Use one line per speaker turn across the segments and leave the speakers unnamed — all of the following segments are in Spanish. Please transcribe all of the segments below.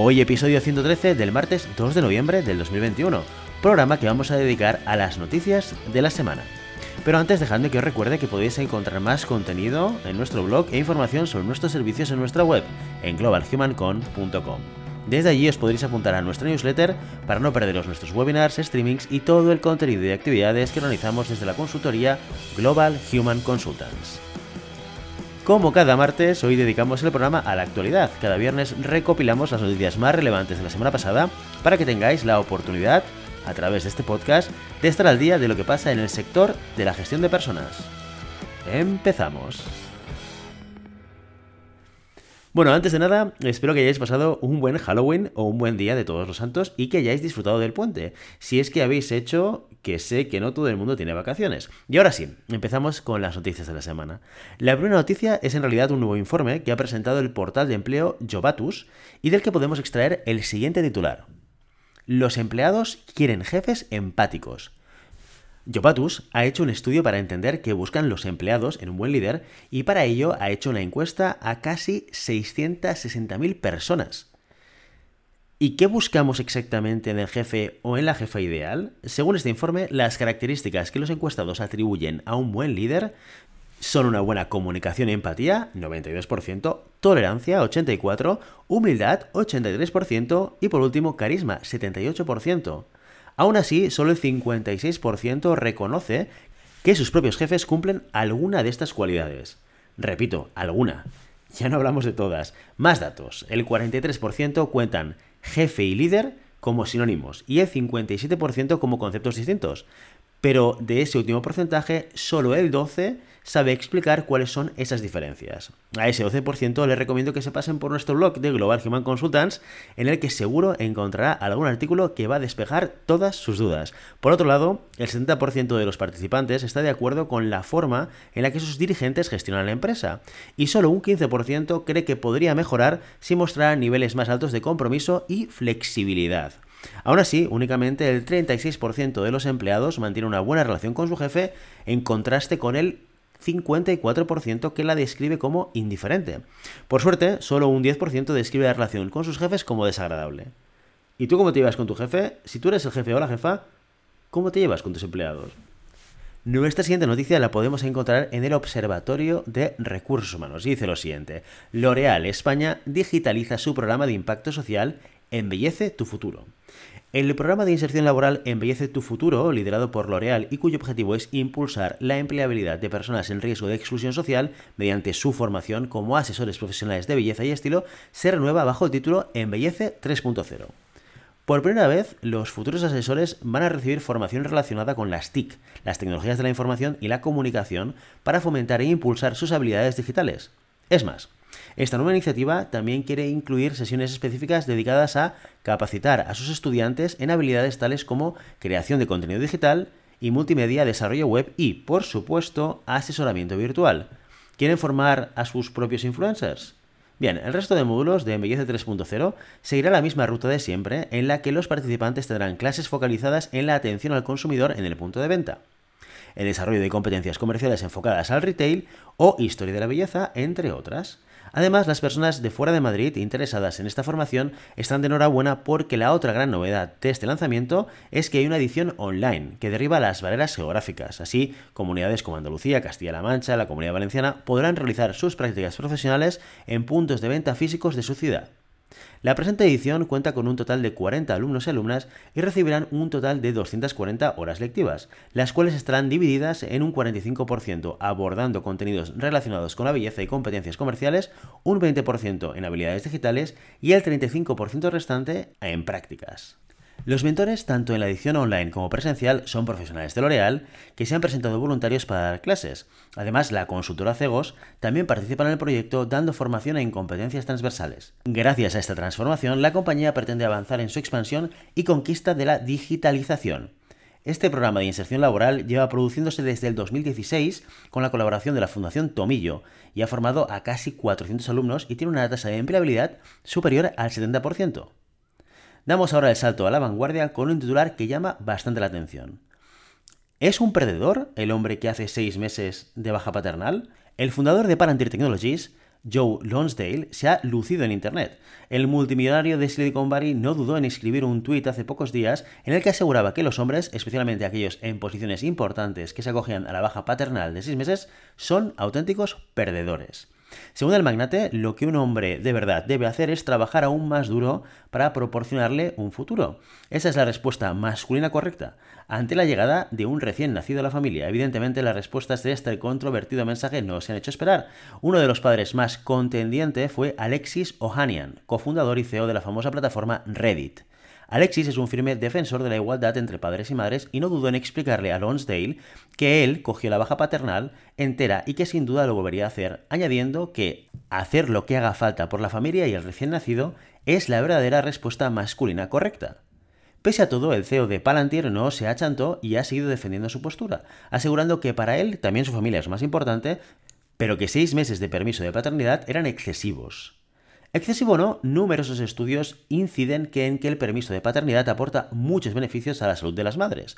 Hoy episodio 113 del martes 2 de noviembre del 2021, programa que vamos a dedicar a las noticias de la semana. Pero antes dejadme que os recuerde que podéis encontrar más contenido en nuestro blog e información sobre nuestros servicios en nuestra web, en globalhumancon.com. Desde allí os podréis apuntar a nuestra newsletter para no perderos nuestros webinars, streamings y todo el contenido y actividades que organizamos desde la consultoría Global Human Consultants. Como cada martes, hoy dedicamos el programa a la actualidad. Cada viernes recopilamos las noticias más relevantes de la semana pasada para que tengáis la oportunidad, a través de este podcast, de estar al día de lo que pasa en el sector de la gestión de personas. Empezamos. Bueno, antes de nada, espero que hayáis pasado un buen Halloween o un buen día de todos los santos y que hayáis disfrutado del puente. Si es que habéis hecho, que sé que no todo el mundo tiene vacaciones. Y ahora sí, empezamos con las noticias de la semana. La primera noticia es en realidad un nuevo informe que ha presentado el portal de empleo Jobatus y del que podemos extraer el siguiente titular. Los empleados quieren jefes empáticos. Jopatus ha hecho un estudio para entender qué buscan los empleados en un buen líder y para ello ha hecho una encuesta a casi 660.000 personas. ¿Y qué buscamos exactamente en el jefe o en la jefa ideal? Según este informe, las características que los encuestados atribuyen a un buen líder son una buena comunicación y empatía, 92%, tolerancia, 84%, humildad, 83% y por último, carisma, 78%. Aún así, solo el 56% reconoce que sus propios jefes cumplen alguna de estas cualidades. Repito, alguna. Ya no hablamos de todas. Más datos. El 43% cuentan jefe y líder como sinónimos y el 57% como conceptos distintos. Pero de ese último porcentaje, solo el 12% sabe explicar cuáles son esas diferencias. A ese 12% le recomiendo que se pasen por nuestro blog de Global Human Consultants, en el que seguro encontrará algún artículo que va a despejar todas sus dudas. Por otro lado, el 70% de los participantes está de acuerdo con la forma en la que sus dirigentes gestionan la empresa, y solo un 15% cree que podría mejorar si mostrara niveles más altos de compromiso y flexibilidad. Aún así, únicamente el 36% de los empleados mantiene una buena relación con su jefe en contraste con el 54% que la describe como indiferente. Por suerte, solo un 10% describe la relación con sus jefes como desagradable. ¿Y tú cómo te llevas con tu jefe? Si tú eres el jefe o la jefa, ¿cómo te llevas con tus empleados? Nuestra siguiente noticia la podemos encontrar en el Observatorio de Recursos Humanos y dice lo siguiente. L'Oréal España digitaliza su programa de impacto social Embellece tu futuro. El programa de inserción laboral Embellece tu futuro, liderado por L'Oreal y cuyo objetivo es impulsar la empleabilidad de personas en riesgo de exclusión social mediante su formación como asesores profesionales de belleza y estilo, se renueva bajo el título Embellece 3.0. Por primera vez, los futuros asesores van a recibir formación relacionada con las TIC, las tecnologías de la información y la comunicación, para fomentar e impulsar sus habilidades digitales. Es más, esta nueva iniciativa también quiere incluir sesiones específicas dedicadas a capacitar a sus estudiantes en habilidades tales como creación de contenido digital y multimedia, desarrollo web y, por supuesto, asesoramiento virtual. ¿Quieren formar a sus propios influencers? Bien, el resto de módulos de Embellece 3.0 seguirá la misma ruta de siempre, en la que los participantes tendrán clases focalizadas en la atención al consumidor en el punto de venta, el desarrollo de competencias comerciales enfocadas al retail o historia de la belleza, entre otras. Además, las personas de fuera de Madrid interesadas en esta formación están de enhorabuena porque la otra gran novedad de este lanzamiento es que hay una edición online que derriba las barreras geográficas. Así, comunidades como Andalucía, Castilla-La Mancha, la Comunidad Valenciana podrán realizar sus prácticas profesionales en puntos de venta físicos de su ciudad. La presente edición cuenta con un total de 40 alumnos y alumnas y recibirán un total de 240 horas lectivas, las cuales estarán divididas en un 45% abordando contenidos relacionados con la belleza y competencias comerciales, un 20% en habilidades digitales y el 35% restante en prácticas. Los mentores, tanto en la edición online como presencial, son profesionales de L'Oreal que se han presentado voluntarios para dar clases. Además, la consultora Cegos también participa en el proyecto dando formación en competencias transversales. Gracias a esta transformación, la compañía pretende avanzar en su expansión y conquista de la digitalización. Este programa de inserción laboral lleva produciéndose desde el 2016 con la colaboración de la Fundación Tomillo y ha formado a casi 400 alumnos y tiene una tasa de empleabilidad superior al 70%. Damos ahora el salto a la vanguardia con un titular que llama bastante la atención. ¿Es un perdedor el hombre que hace seis meses de baja paternal? El fundador de Palantir Technologies, Joe Lonsdale, se ha lucido en Internet. El multimillonario de Silicon Valley no dudó en escribir un tuit hace pocos días en el que aseguraba que los hombres, especialmente aquellos en posiciones importantes que se acogían a la baja paternal de seis meses, son auténticos perdedores. Según el magnate, lo que un hombre de verdad debe hacer es trabajar aún más duro para proporcionarle un futuro. Esa es la respuesta masculina correcta ante la llegada de un recién nacido a la familia. Evidentemente, las respuestas de este controvertido mensaje no se han hecho esperar. Uno de los padres más contendiente fue Alexis Ohanian, cofundador y CEO de la famosa plataforma Reddit. Alexis es un firme defensor de la igualdad entre padres y madres y no dudó en explicarle a Lonsdale que él cogió la baja paternal entera y que sin duda lo volvería a hacer, añadiendo que hacer lo que haga falta por la familia y el recién nacido es la verdadera respuesta masculina correcta. Pese a todo, el CEO de Palantir no se achantó y ha seguido defendiendo su postura, asegurando que para él también su familia es más importante, pero que seis meses de permiso de paternidad eran excesivos. Excesivo o no, numerosos estudios inciden en que el permiso de paternidad aporta muchos beneficios a la salud de las madres.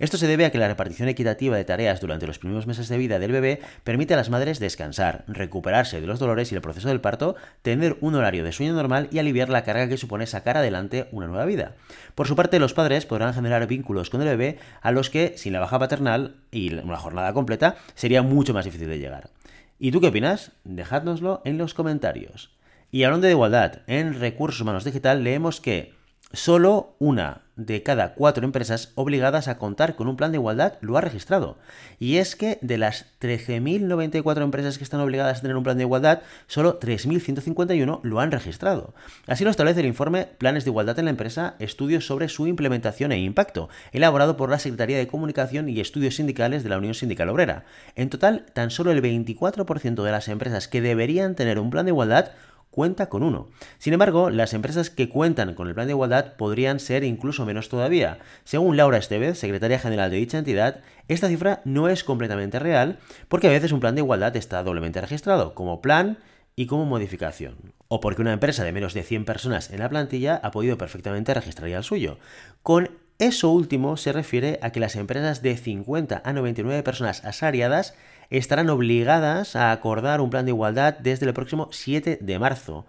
Esto se debe a que la repartición equitativa de tareas durante los primeros meses de vida del bebé permite a las madres descansar, recuperarse de los dolores y el proceso del parto, tener un horario de sueño normal y aliviar la carga que supone sacar adelante una nueva vida. Por su parte, los padres podrán generar vínculos con el bebé a los que, sin la baja paternal y una jornada completa, sería mucho más difícil de llegar. ¿Y tú qué opinas? Dejádnoslo en los comentarios. Y hablando de igualdad, en Recursos Humanos Digital leemos que solo una de cada cuatro empresas obligadas a contar con un plan de igualdad lo ha registrado. Y es que de las 13.094 empresas que están obligadas a tener un plan de igualdad, solo 3.151 lo han registrado. Así lo establece el informe Planes de Igualdad en la Empresa, estudios sobre su implementación e impacto, elaborado por la Secretaría de Comunicación y Estudios Sindicales de la Unión Sindical Obrera. En total, tan solo el 24% de las empresas que deberían tener un plan de igualdad cuenta con uno. Sin embargo, las empresas que cuentan con el plan de igualdad podrían ser incluso menos todavía. Según Laura Estevez, secretaria general de dicha entidad, esta cifra no es completamente real porque a veces un plan de igualdad está doblemente registrado como plan y como modificación. O porque una empresa de menos de 100 personas en la plantilla ha podido perfectamente registrar ya el suyo. Con eso último se refiere a que las empresas de 50 a 99 personas asalariadas estarán obligadas a acordar un plan de igualdad desde el próximo 7 de marzo.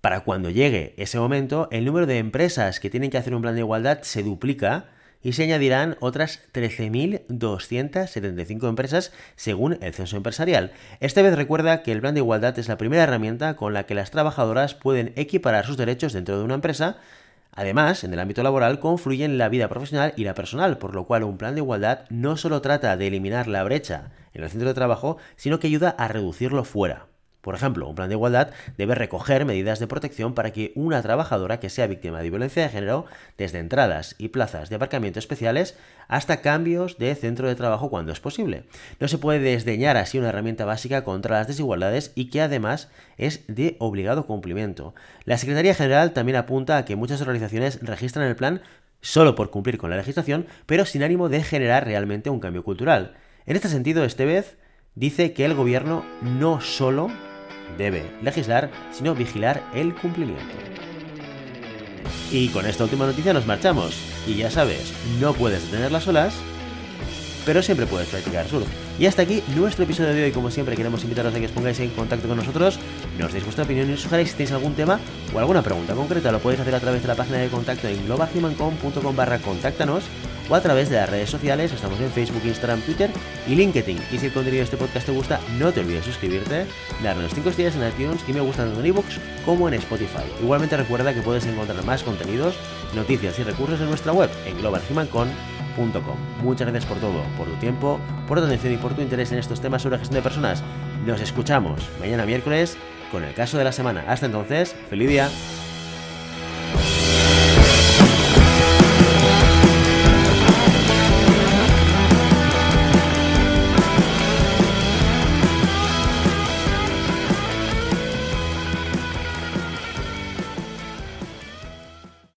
Para cuando llegue ese momento, el número de empresas que tienen que hacer un plan de igualdad se duplica y se añadirán otras 13.275 empresas según el censo empresarial. Esta vez recuerda que el plan de igualdad es la primera herramienta con la que las trabajadoras pueden equiparar sus derechos dentro de una empresa Además, en el ámbito laboral confluyen la vida profesional y la personal, por lo cual un plan de igualdad no solo trata de eliminar la brecha en el centro de trabajo, sino que ayuda a reducirlo fuera. Por ejemplo, un plan de igualdad debe recoger medidas de protección para que una trabajadora que sea víctima de violencia de género, desde entradas y plazas de aparcamiento especiales hasta cambios de centro de trabajo cuando es posible. No se puede desdeñar así una herramienta básica contra las desigualdades y que además es de obligado cumplimiento. La Secretaría General también apunta a que muchas organizaciones registran el plan solo por cumplir con la legislación, pero sin ánimo de generar realmente un cambio cultural. En este sentido, este vez dice que el gobierno no solo debe legislar, sino vigilar el cumplimiento. Y con esta última noticia nos marchamos. Y ya sabes, no puedes detener las olas, pero siempre puedes practicar surf. Y hasta aquí nuestro episodio de hoy. Como siempre, queremos invitaros a que os pongáis en contacto con nosotros, nos deis vuestra opinión y sugeráis si tenéis algún tema o alguna pregunta concreta. Lo podéis hacer a través de la página de contacto en globalhumancom.com barra contáctanos o a través de las redes sociales. Estamos en Facebook, Instagram, Twitter y LinkedIn. Y si el contenido de este podcast te gusta, no te olvides suscribirte, darnos 5 estrellas en iTunes y me gusta tanto en iVoox como en Spotify. Igualmente recuerda que puedes encontrar más contenidos, noticias y recursos en nuestra web en globalhumancom.com. Muchas gracias por todo, por tu tiempo, por tu atención y por tu interés en estos temas sobre gestión de personas. Nos escuchamos mañana miércoles con el caso de la semana. Hasta entonces, feliz día.